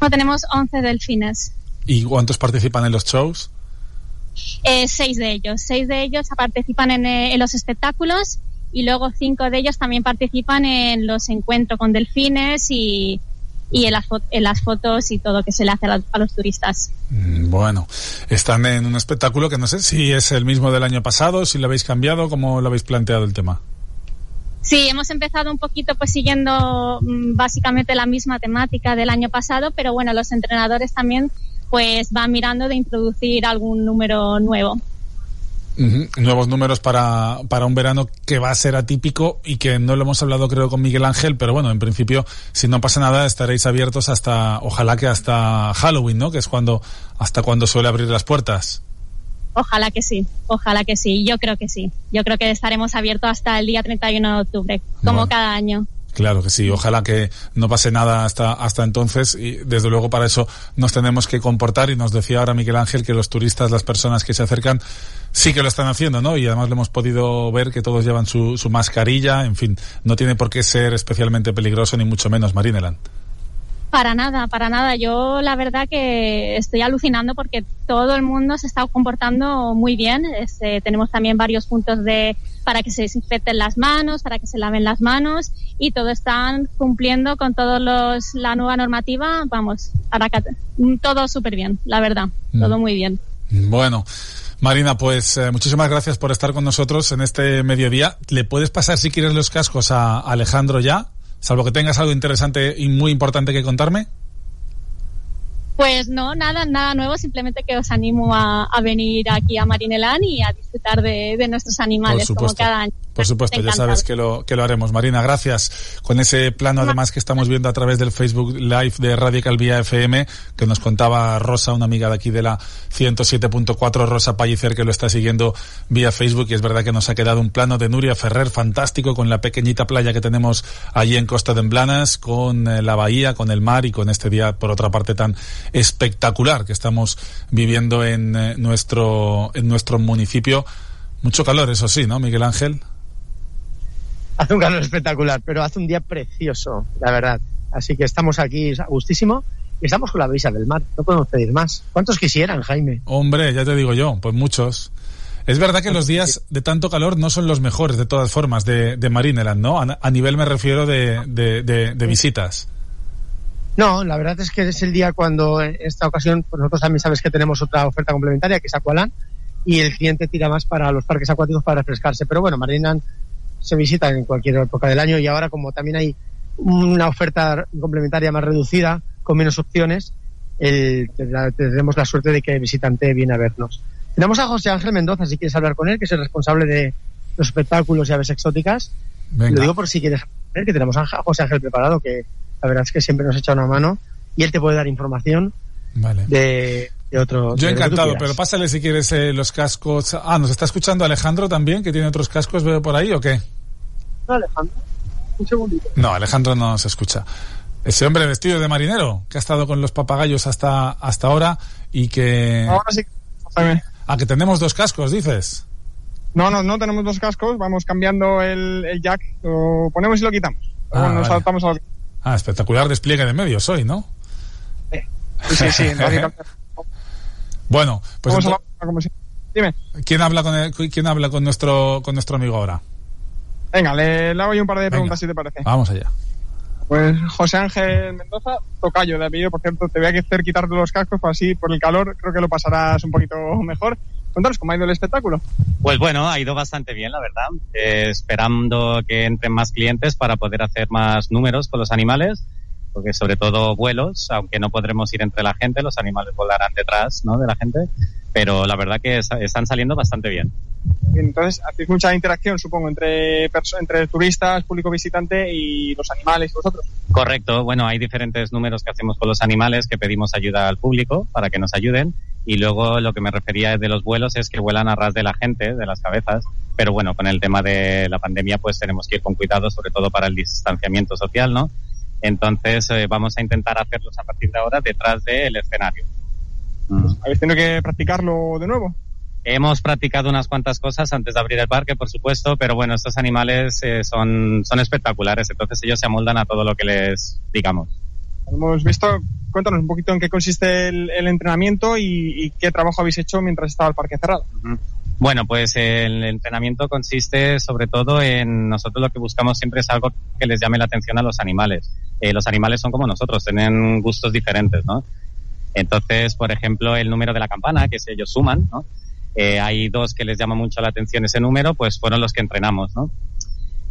No, tenemos 11 delfines. ¿Y cuántos participan en los shows? Eh, seis de ellos. Seis de ellos participan en, eh, en los espectáculos y luego cinco de ellos también participan en los encuentros con delfines y, y en las, en las fotos y todo que se le hace a, los turistas. Mm, bueno, están en un espectáculo que no sé si es el mismo del año pasado, si lo habéis cambiado, ¿cómo lo habéis planteado el tema? Sí, hemos empezado un poquito pues siguiendo mm, básicamente la misma temática del año pasado, pero bueno, los entrenadores también pues van mirando de introducir algún número nuevo. Nuevos números para, para un verano que va a ser atípico y que no lo hemos hablado creo con Miguel Ángel, pero bueno, en principio, si no pasa nada, estaréis abiertos hasta, ojalá que hasta Halloween, ¿no? Que es cuando, hasta cuando suele abrir las puertas. Ojalá que sí, ojalá que sí, yo creo que sí. Yo creo que estaremos abiertos hasta el día 31 de octubre, como cada año. Claro que sí, ojalá que no pase nada hasta, hasta entonces y desde luego para eso nos tenemos que comportar y nos decía ahora Miguel Ángel que los turistas, las personas que se acercan, sí que lo están haciendo, ¿no? Y además lo hemos podido ver que todos llevan su, su mascarilla, en fin, no tiene por qué ser especialmente peligroso ni mucho menos Marineland. Para nada, para nada. Yo la verdad que estoy alucinando porque todo el mundo se está comportando muy bien. Este, tenemos también varios puntos de para que se desinfecten las manos, para que se laven las manos y todo están cumpliendo con todos los la nueva normativa. Vamos, para todo súper bien, la verdad, todo mm. muy bien. Bueno, Marina, pues eh, muchísimas gracias por estar con nosotros en este mediodía. ¿Le puedes pasar, si quieres, los cascos a Alejandro ya? Salvo que tengas algo interesante y muy importante que contarme. Pues no, nada, nada nuevo, simplemente que os animo a, venir aquí a Marinelán y a disfrutar de, nuestros animales como cada año. Por supuesto, ya sabes que lo, que lo haremos. Marina, gracias. Con ese plano además que estamos viendo a través del Facebook Live de Radical Vía FM, que nos contaba Rosa, una amiga de aquí de la 107.4, Rosa Pallicer, que lo está siguiendo vía Facebook, y es verdad que nos ha quedado un plano de Nuria Ferrer fantástico con la pequeñita playa que tenemos allí en Costa de Emblanas, con eh, la bahía, con el mar y con este día, por otra parte, tan espectacular que estamos viviendo en eh, nuestro, en nuestro municipio. Mucho calor, eso sí, ¿no, Miguel Ángel? Hace un calor espectacular, pero hace un día precioso, la verdad. Así que estamos aquí a gustísimo y estamos con la brisa del mar. No podemos pedir más. ¿Cuántos quisieran, Jaime? Hombre, ya te digo yo, pues muchos. Es verdad que los días de tanto calor no son los mejores, de todas formas, de, de Marineland, ¿no? A, nivel me refiero de, de visitas. No, la verdad es que es el día cuando en esta ocasión pues nosotros también sabes que tenemos otra oferta complementaria que es Aqualan y el cliente tira más para los parques acuáticos para refrescarse. Pero bueno, Marinan se visita en cualquier época del año y ahora como también hay una oferta complementaria más reducida con menos opciones, el, tendremos la suerte de que el visitante viene a vernos. Tenemos a José Ángel Mendoza, si quieres hablar con él, que es el responsable de los espectáculos y aves exóticas. Lo digo por si quieres ver que tenemos a José Ángel preparado, que la verdad es que siempre nos echa una mano y él te puede dar información de, otro. Yo encantado, pero pásale si quieres eh, los cascos. Ah, ¿nos está escuchando Alejandro también, que tiene otros cascos, veo por ahí o qué? No, Alejandro. Un segundito. No, Alejandro no se escucha. Ese hombre vestido de marinero, que ha estado con los papagayos hasta, hasta ahora y que... Ahora sí. Ah, que tenemos dos cascos, dices. No, no, no tenemos dos cascos, vamos cambiando el, el jack, lo ponemos y lo quitamos. Ah, nos adaptamos a lo que... Ah, espectacular despliegue de medios hoy, ¿no? Sí, sí, sí. bueno, pues Dime. ¿Quién habla con quién habla con nuestro con nuestro amigo ahora? Venga, le, hago yo un par de preguntas si te parece. Vamos allá. Pues José Ángel Mendoza, tocayo de apellido, por cierto, te voy a hacer quitarte los cascos, pues así por el calor creo que lo pasarás un poquito mejor. Cuéntanos cómo ha ido el espectáculo. Pues bueno, ha ido bastante bien, la verdad. Eh, esperando que entren más clientes para poder hacer más números con los animales, porque sobre todo vuelos, aunque no podremos ir entre la gente, los animales volarán detrás ¿no? de la gente, pero la verdad que están saliendo bastante bien. Entonces, hacéis mucha interacción, supongo, entre, entre turistas, público visitante y los animales y vosotros. Correcto. Bueno, hay diferentes números que hacemos con los animales, que pedimos ayuda al público para que nos ayuden y luego lo que me refería de los vuelos es que vuelan a ras de la gente, de las cabezas, pero bueno, con el tema de la pandemia pues tenemos que ir con cuidado, sobre todo para el distanciamiento social, ¿no? Entonces eh, vamos a intentar hacerlos a partir de ahora detrás del escenario. Mm. ¿Habéis tenido que practicarlo de nuevo? Hemos practicado unas cuantas cosas antes de abrir el parque, por supuesto, pero bueno, estos animales eh, son, son espectaculares, entonces ellos se amoldan a todo lo que les digamos. Hemos visto, cuéntanos un poquito en qué consiste el, entrenamiento y, qué trabajo habéis hecho mientras estaba el parque cerrado. Bueno, pues el entrenamiento consiste sobre todo en nosotros lo que buscamos siempre es algo que les llame la atención a los animales. Eh, los animales son como nosotros, tienen gustos diferentes, ¿no? Entonces, por ejemplo, el número de la campana, que si ellos suman, ¿no? Eh, hay dos que les llama mucho la atención ese número, pues fueron los que entrenamos, ¿no?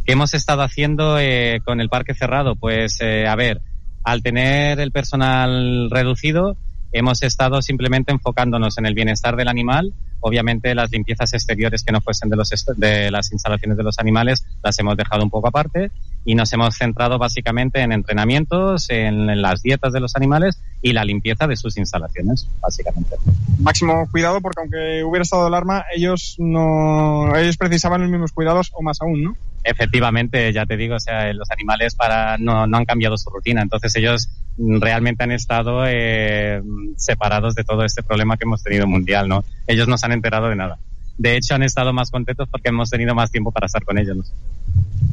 ¿Qué hemos estado haciendo eh, con el parque cerrado? Pues, a ver, al tener el personal reducido, hemos estado simplemente enfocándonos en el bienestar del animal. Obviamente las limpiezas exteriores que no fuesen de, los de las instalaciones de los animales las hemos dejado un poco aparte y nos hemos centrado básicamente en entrenamientos, en, las dietas de los animales y la limpieza de sus instalaciones, básicamente. Máximo cuidado porque aunque hubiera estado alarma, ellos no, ellos precisaban los mismos cuidados o más aún, ¿no? Efectivamente, ya te digo, o sea, los animales para no, no han cambiado su rutina, entonces ellos realmente han estado eh, separados de todo este problema que hemos tenido mundial, ¿no? Ellos no se han enterado de nada. De hecho, han estado más contentos porque hemos tenido más tiempo para estar con ellos.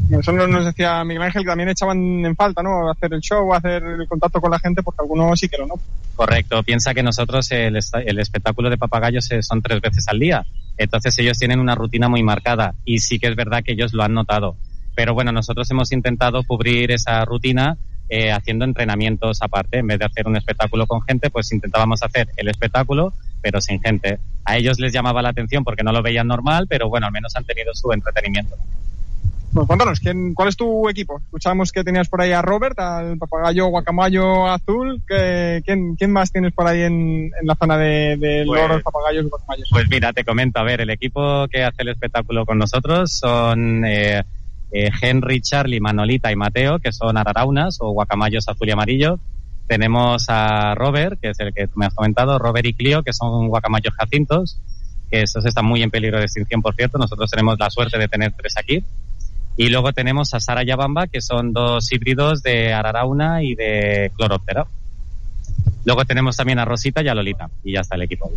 nos decía Miguel Ángel que también echaban en falta, ¿no? Hacer el show, hacer el contacto con la gente, porque algunos sí que lo no. Correcto. Piensa que nosotros el, el espectáculo de papagayos eh, son tres veces al día. Entonces ellos tienen una rutina muy marcada y sí que es verdad que ellos lo han notado. Pero bueno, nosotros hemos intentado cubrir esa rutina eh, haciendo entrenamientos aparte. En vez de hacer un espectáculo con gente, pues intentábamos hacer el espectáculo, pero sin gente. A ellos les llamaba la atención porque no lo veían normal, pero bueno, al menos han tenido su entretenimiento. Pues cuéntanos, ¿quién, ¿cuál es tu equipo? Escuchamos que tenías por ahí a Robert, al papagayo guacamayo azul. ¿Qué, quién, ¿Quién más tienes por ahí en, en la zona de, de Pues- loros, papagayos y guacamayos? Pues mira, te comento, a ver, el equipo que hace el espectáculo con nosotros son eh, eh, Henry, Charlie, Manolita y Mateo, que son araraunas o guacamayos azul y amarillo. Tenemos a Robert, que es el que tú me has comentado, Robert y Clio, que son guacamayos jacintos, que esos están muy en peligro de extinción, por cierto. Nosotros tenemos la suerte de tener tres aquí. Y luego tenemos a Sara y a Bamba, que son dos híbridos de ararauna y de cloróptera. Luego tenemos también a Rosita y a Lolita. Y ya está el equipo.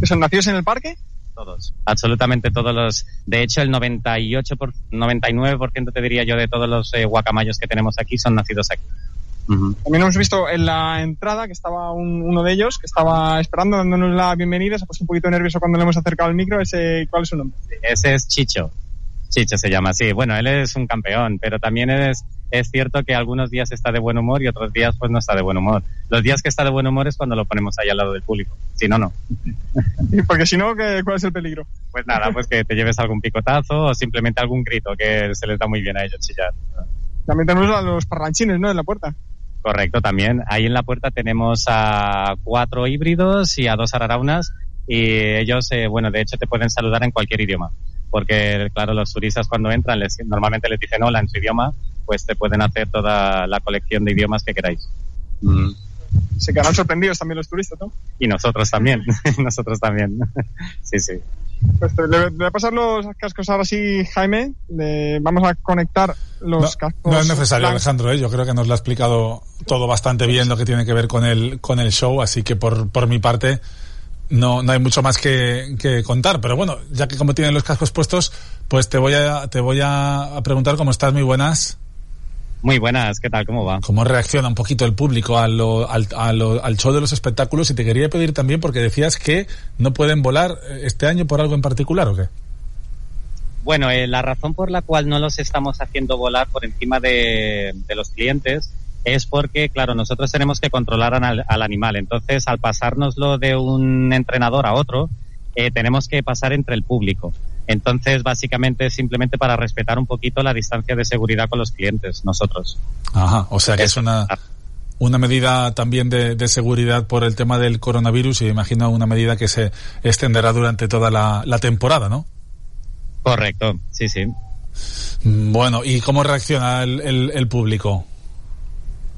¿Que son nacidos en el parque? Todos. Absolutamente todos los. De hecho, el 98 por, 99% te diría yo de todos los eh, guacamayos que tenemos aquí son nacidos aquí. También hemos visto en la entrada que estaba un- uno de ellos que estaba esperando, dándonos la bienvenida. Se ha puesto un poquito nervioso cuando le hemos acercado el micro. Ese, ¿Cuál es su nombre? Ese es Chicho. Chicho se llama así. Bueno, él es un campeón, pero también es, es cierto que algunos días está de buen humor y otros días pues no está de buen humor. Los días que está de buen humor es cuando lo ponemos ahí al lado del público. Si no, no. Porque si no, ¿qué- ¿cuál es el peligro? Pues nada, pues que te lleves algún picotazo o simplemente algún grito que se les da muy bien a ellos chillar. También tenemos a los parlanchines, ¿no? En la puerta. Correcto, también. Ahí en la puerta tenemos a cuatro híbridos y a dos araraunas y ellos, eh, bueno, de hecho te pueden saludar en cualquier idioma. Porque, claro, los turistas cuando entran les, normalmente les dicen hola en su idioma, pues te pueden hacer toda la colección de idiomas que queráis. Se quedarán sorprendidos también los turistas, ¿no? Y nosotros también, nosotros también. sí, sí. Pues te- le, le voy a pasar los cascos ahora sí, Jaime. Le- vamos a conectar los No, cascos. no es necesario, blancos. Alejandro. ¿eh? Yo creo que nos lo ha explicado todo bastante bien lo que tiene que ver con el, con el show, así que por, por mi parte no, no hay mucho más que, que contar. Pero bueno, ya que como tienen los cascos puestos, pues te voy a, te voy a a preguntar cómo estás, muy buenas. Muy buenas, ¿qué tal? ¿Cómo va? cómo reacciona un poquito el público a lo- al, a lo- al show de los espectáculos y te quería pedir también porque decías que no pueden volar eh, este año por algo en particular o qué Bueno, eh, la razón por la cual no los estamos haciendo volar por encima de, de los clientes es porque, claro, nosotros tenemos que controlar al, al animal. Entonces, al pasárnoslo de un entrenador a otro, eh, tenemos que pasar entre el público. Entonces, básicamente, es simplemente para respetar un poquito la distancia de seguridad con los clientes, nosotros. Ajá, o sea que es una, una medida también de, de seguridad por el tema del coronavirus y imagino una medida que se extenderá durante toda la, la temporada, ¿no? Correcto, sí, sí. Mm, Bueno, ¿y cómo reacciona el, el- el público?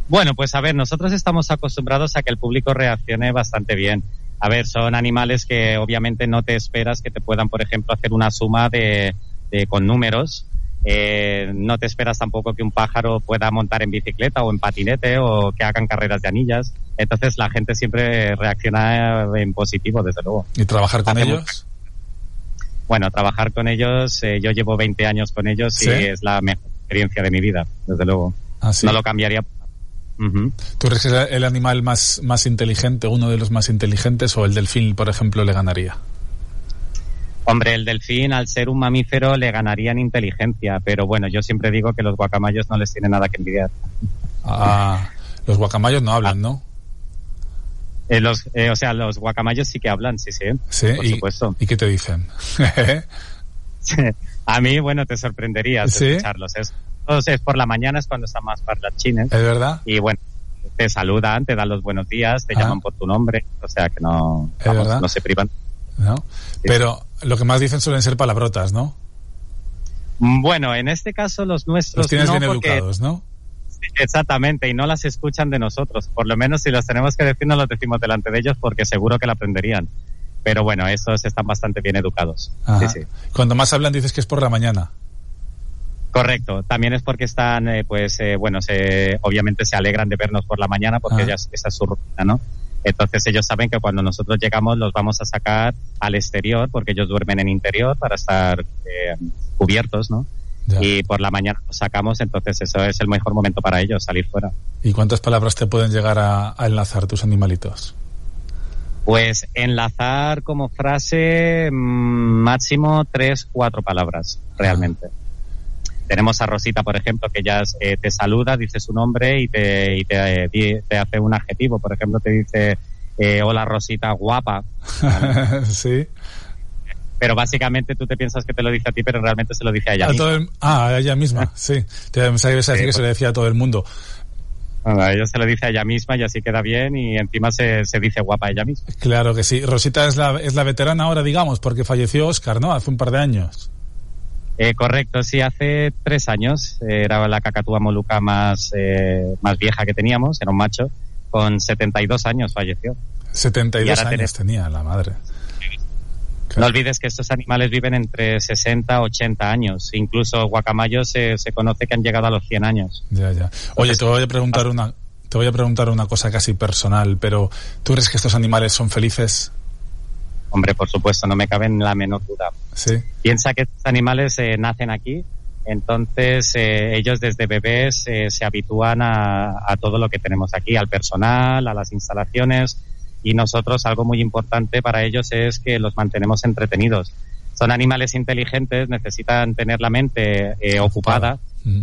Bueno, pues a ver, nosotros estamos acostumbrados a que el público reaccione bastante bien. A ver, son animales que obviamente no te esperas que te puedan, por ejemplo, hacer una suma de, de- con números. Eh, no te esperas tampoco que un pájaro pueda montar en bicicleta o en patinete o que hagan carreras de anillas. Entonces la gente siempre reacciona en positivo, desde luego. ¿Y trabajar con ellos? Bueno, trabajar con ellos, eh, yo llevo 20 años con ellos ¿Sí? y es la mejor experiencia de mi vida, desde luego. Ah, sí. No lo cambiaría. ¿Tú crees que es el animal más, más inteligente, uno de los más inteligentes o el delfín, por ejemplo, le ganaría? Hombre, el delfín, al ser un mamífero, le ganaría en inteligencia, pero bueno, yo siempre digo que los guacamayos no les tiene nada que envidiar. Ah, los guacamayos no hablan, ¿no? Eh, los, eh, o sea, los guacamayos sí que hablan, sí, sí, Sí, por y, supuesto. ¿y qué te dicen? A mí, bueno, te sorprenderías ¿Sí? escucharlos. Es, entonces, por la mañana es cuando están más parlanchines ¿Es verdad? y bueno, te saludan, te dan los buenos días, te Ah. llaman por tu nombre, o sea que no, no se privan. ¿No? Pero lo que más dicen suelen ser palabrotas, ¿no? Mm, Bueno, en este caso los nuestros Los tienes no, bien porque- educados, ¿no? Exactamente, y no las escuchan de nosotros. Por lo menos si las tenemos que decir, no las decimos delante de ellos porque seguro que la aprenderían. Pero bueno, esos están bastante bien educados. Sí. Cuando más hablan dices que es por la mañana. Correcto. También es porque están, eh, pues, eh, bueno, se, obviamente se alegran de vernos por la mañana porque Ah. ya es- esa es su rutina, ¿no? Entonces ellos saben que cuando nosotros llegamos los vamos a sacar al exterior porque ellos duermen en interior para estar eh, cubiertos, ¿no? Ya. Y por la mañana los sacamos, entonces eso es el mejor momento para ellos, salir fuera. ¿Y cuántas palabras te pueden llegar a, a enlazar tus animalitos? Pues enlazar como frase mm, máximo tres, cuatro palabras, realmente. Tenemos a Rosita, por ejemplo, que ya eh, te saluda, dice su nombre y te, y te, eh, te hace un adjetivo. Por ejemplo, te dice eh, hola Rosita, guapa. sí. Pero básicamente tú te piensas que te lo dice a ti, pero realmente se lo dice a ella misma. ah, a ella misma, sí. Te a decir que se le decía a todo el mundo. ella se lo dice a ella misma y así queda bien y encima se, se dice guapa a ella misma. Claro que sí. Rosita es la, es la veterana ahora, digamos, porque falleció Oscar, ¿no? Hace un par de años. Eh, correcto, sí, hace tres años eh, era la cacatúa moluca más, eh, más vieja que teníamos, era un macho, con 72 años falleció. 72 años tenía la madre. No olvides que estos animales viven entre 60 y 80 años. Incluso guacamayos se, se, conoce que han llegado a los 100 años. Ya, ya. Oye, te voy a preguntar una, te voy a preguntar una cosa casi personal, pero ¿tú crees que estos animales son felices? Hombre, por supuesto, no me cabe en la menor duda. Sí. Piensa que estos animales eh, nacen aquí, entonces eh, ellos desde bebés eh, se habitúan a, a, todo lo que tenemos aquí, al personal, a las instalaciones y nosotros algo muy importante para ellos es que los mantenemos entretenidos. Son animales inteligentes, necesitan tener la mente eh, ocupada. Mm.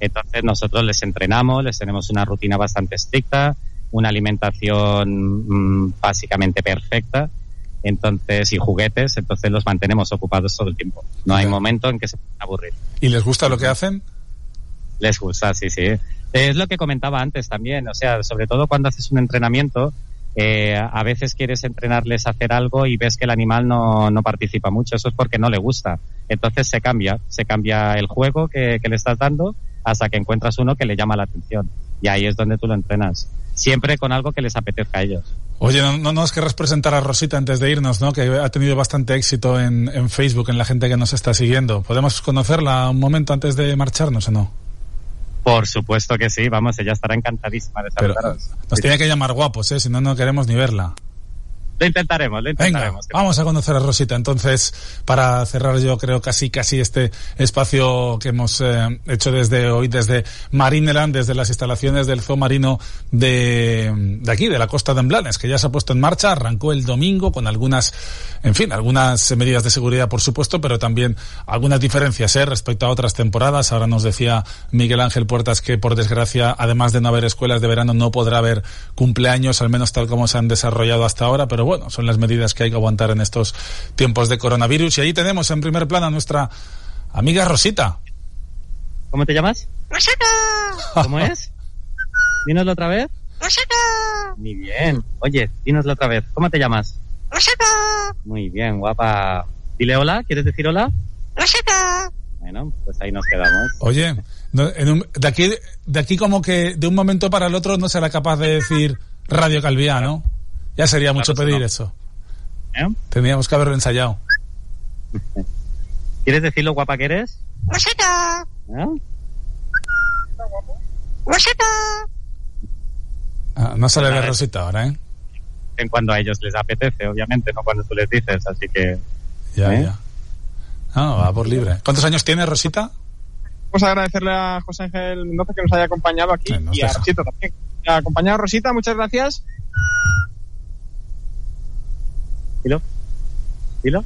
Entonces nosotros les entrenamos, les tenemos una rutina bastante estricta, una alimentación mmm, básicamente perfecta entonces y juguetes, entonces los mantenemos ocupados todo el tiempo. No hay momento en que se puedan aburrir. ¿Y les gusta lo que hacen? Les gusta, sí, sí. Es lo que comentaba antes también, o sea, sobre todo cuando haces un entrenamiento, eh, a veces quieres entrenarles a hacer algo y ves que el animal no, no, participa mucho, eso es porque no le gusta. Entonces se cambia, se cambia el juego que, que le estás dando hasta que encuentras uno que le llama la atención. Y ahí es donde tú lo entrenas. Siempre con algo que les apetezca a ellos. Oye, no, no nos querrás presentar a Rosita antes de irnos, ¿no? Que ha tenido bastante éxito en, en Facebook, en la gente que nos está siguiendo. ¿Podemos conocerla un momento antes de marcharnos o no? Por supuesto que sí, vamos, ella estará encantadísima de saludaros. Nos tiene que llamar guapos, ¿eh? Si no, no queremos ni verla. Lo intentaremos, lo intentaremos. Venga, vamos a conocer a Rosita. Entonces, para cerrar yo creo casi casi este espacio que hemos eh, hecho desde hoy, desde Marineland, desde las instalaciones del zoo marino de, de aquí, de la costa de Emblanes, que ya se ha puesto en marcha, arrancó el domingo con algunas, en fin, algunas medidas de seguridad, por supuesto, pero también algunas diferencias ¿eh? respecto a otras temporadas. Ahora nos decía Miguel Ángel Puertas que, por desgracia, además de no haber escuelas de verano, no podrá haber cumpleaños, al menos tal como se han desarrollado hasta ahora, pero bueno, son las medidas que hay que aguantar en estos tiempos de coronavirus. Y ahí tenemos en primer plano a nuestra amiga Rosita. ¿Cómo te llamas? Rosita. ¿Cómo es? Dínoslo otra vez. Rosita. Muy bien. Oye, dínoslo otra vez. ¿Cómo te llamas? Rosita. Muy bien, guapa. Dile hola. ¿Quieres decir hola? Rosita. Bueno, pues ahí nos quedamos. Oye, no, en un, de aquí de aquí como que de un momento para el otro no será capaz de decir Radio Calviá, ¿no? Ya sería mucho Claro, pedir no. eso. ¿Eh? Tendríamos que haberlo ensayado. ¿Quieres decir lo guapa que eres? Rosita. ¿Eh? Rosita. Ah, no sale de Nada, Rosita ahora, ¿eh? En cuando a ellos les apetece, obviamente, no cuando tú les dices, así que... Ya, ¿Eh? ya. Ah, va por libre. ¿Cuántos años tiene Rosita? Vamos a agradecerle a José Ángel Mendoza que nos haya acompañado aquí nos y a. Rosita también. Ha acompañado a Rosita, muchas gracias. Dilo. Dilo.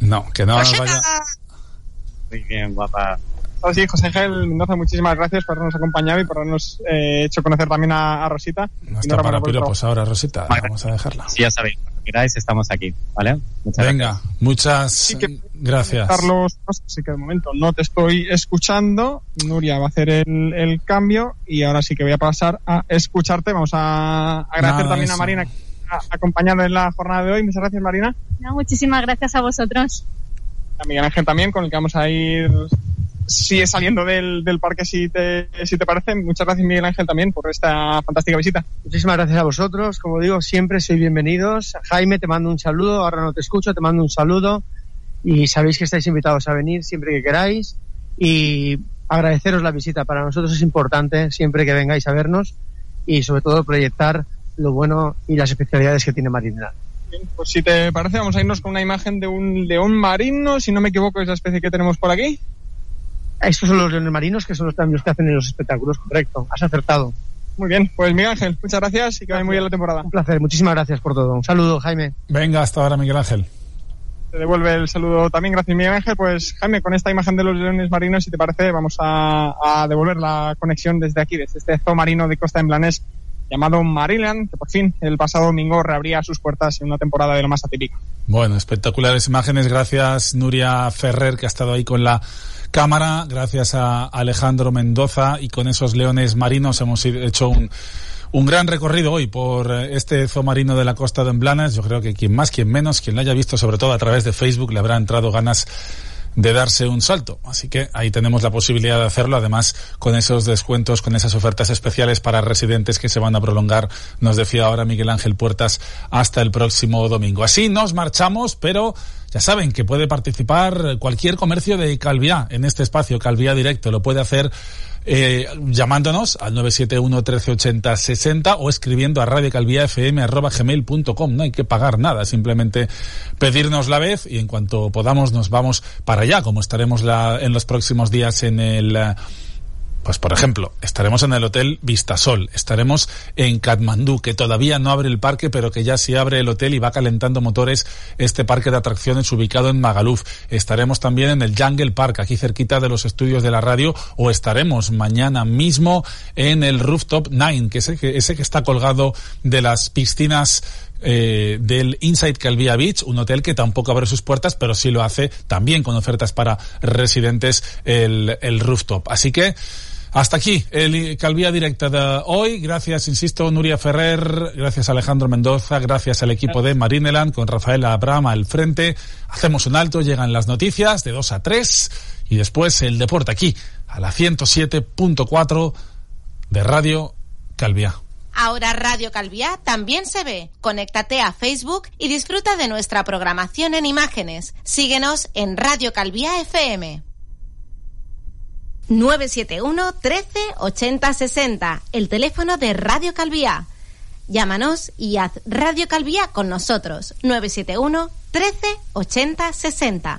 No, que no nos Rosita. vaya. Muy bien, guapa. Ahora sí, José Ángel Mendoza, muchísimas gracias por habernos acompañado y por habernos eh, hecho conocer también a, a Rosita. No está para piropos ahora, Rosita. Vale. Vamos a dejarla. Si ya sabéis, cuando queráis estamos aquí, ¿vale? Muchas Venga, gracias. muchas Sí que- gracias. Carlos, así que de momento no te estoy escuchando. Nuria va a hacer el, el cambio y ahora sí que voy a pasar a escucharte. Vamos a agradecer Nada, también eso. a Marina acompañado en la jornada de hoy. Muchas gracias, Marina. No, muchísimas gracias a vosotros. A Miguel Ángel también, con el que vamos a ir sigue saliendo del, del parque si te, si te parece. Muchas gracias Miguel Ángel también por esta fantástica visita. Muchísimas gracias a vosotros. Como digo, siempre sois bienvenidos. Jaime, te mando un saludo. Ahora no te escucho, te mando un saludo. Y sabéis que estáis invitados a venir siempre que queráis. Y agradeceros la visita. Para nosotros es importante siempre que vengáis a vernos y sobre todo proyectar lo bueno y las especialidades que tiene Marinela. Bien, pues si te parece vamos a irnos con una imagen de un león marino, si no me equivoco es la especie que tenemos por aquí. Estos son los leones marinos que son los también los que hacen en los espectáculos, correcto. Has acertado. Muy bien, pues Miguel Ángel, muchas gracias y que vaya muy bien la temporada. Un placer. Muchísimas gracias por todo. Un saludo, Jaime. Venga, hasta ahora, Miguel Ángel. Te devuelve el saludo también, gracias Miguel Ángel. Pues Jaime, con esta imagen de los leones marinos, si te parece, vamos a, a devolver la conexión desde aquí, desde este zoo marino de Costa en Blanes llamado Maryland, que por fin el pasado domingo reabría sus puertas en una temporada de lo más atípica. Bueno, espectaculares imágenes. Gracias Nuria Ferrer, que ha estado ahí con la cámara. Gracias a Alejandro Mendoza y con esos leones marinos hemos hecho un un gran recorrido hoy por este zoo marino de la costa de Emblanas. Yo creo que quien más, quien menos, quien lo haya visto, sobre todo a través de Facebook, le habrá entrado ganas de darse un salto. Así que ahí tenemos la posibilidad de hacerlo, además con esos descuentos, con esas ofertas especiales para residentes que se van a prolongar, nos decía ahora Miguel Ángel Puertas, hasta el próximo domingo. Así nos marchamos, pero ya saben que puede participar cualquier comercio de Calviá en este espacio, Calviá Directo, lo puede hacer eh, llamándonos al 971 1380 60 o escribiendo a radiocalviafm.gmail.com. No hay que pagar nada, simplemente pedirnos la vez y en cuanto podamos nos vamos para allá, como estaremos la, en los próximos días en el pues por ejemplo, estaremos en el Hotel Vistasol, estaremos en Katmandú, que todavía no abre el parque, pero que ya sí abre el hotel y va calentando motores este parque de atracciones ubicado en Magaluf. Estaremos también en el Jungle Park, aquí cerquita de los estudios de la radio, o estaremos mañana mismo en el Rooftop Nine, que ese, ese que está colgado de las piscinas eh, del Inside Calvia Beach, un hotel que tampoco abre sus puertas, pero sí lo hace también con ofertas para residentes el, el rooftop. Así que hasta aquí el Calvía Directa de hoy. Gracias, insisto, Nuria Ferrer, gracias Alejandro Mendoza, gracias al equipo de Marineland con Rafael Abraham al frente. Hacemos un alto, llegan las noticias de 2 a 3 y después el deporte aquí a la 107.4 de Radio Calvía. Ahora Radio Calviá también se ve. Conéctate a Facebook y disfruta de nuestra programación en imágenes. Síguenos en Radio Calvía FM. 971 13 80 60, el teléfono de Radio Calvía. Llámanos y haz Radio Calvía con nosotros. 971 13 80 60.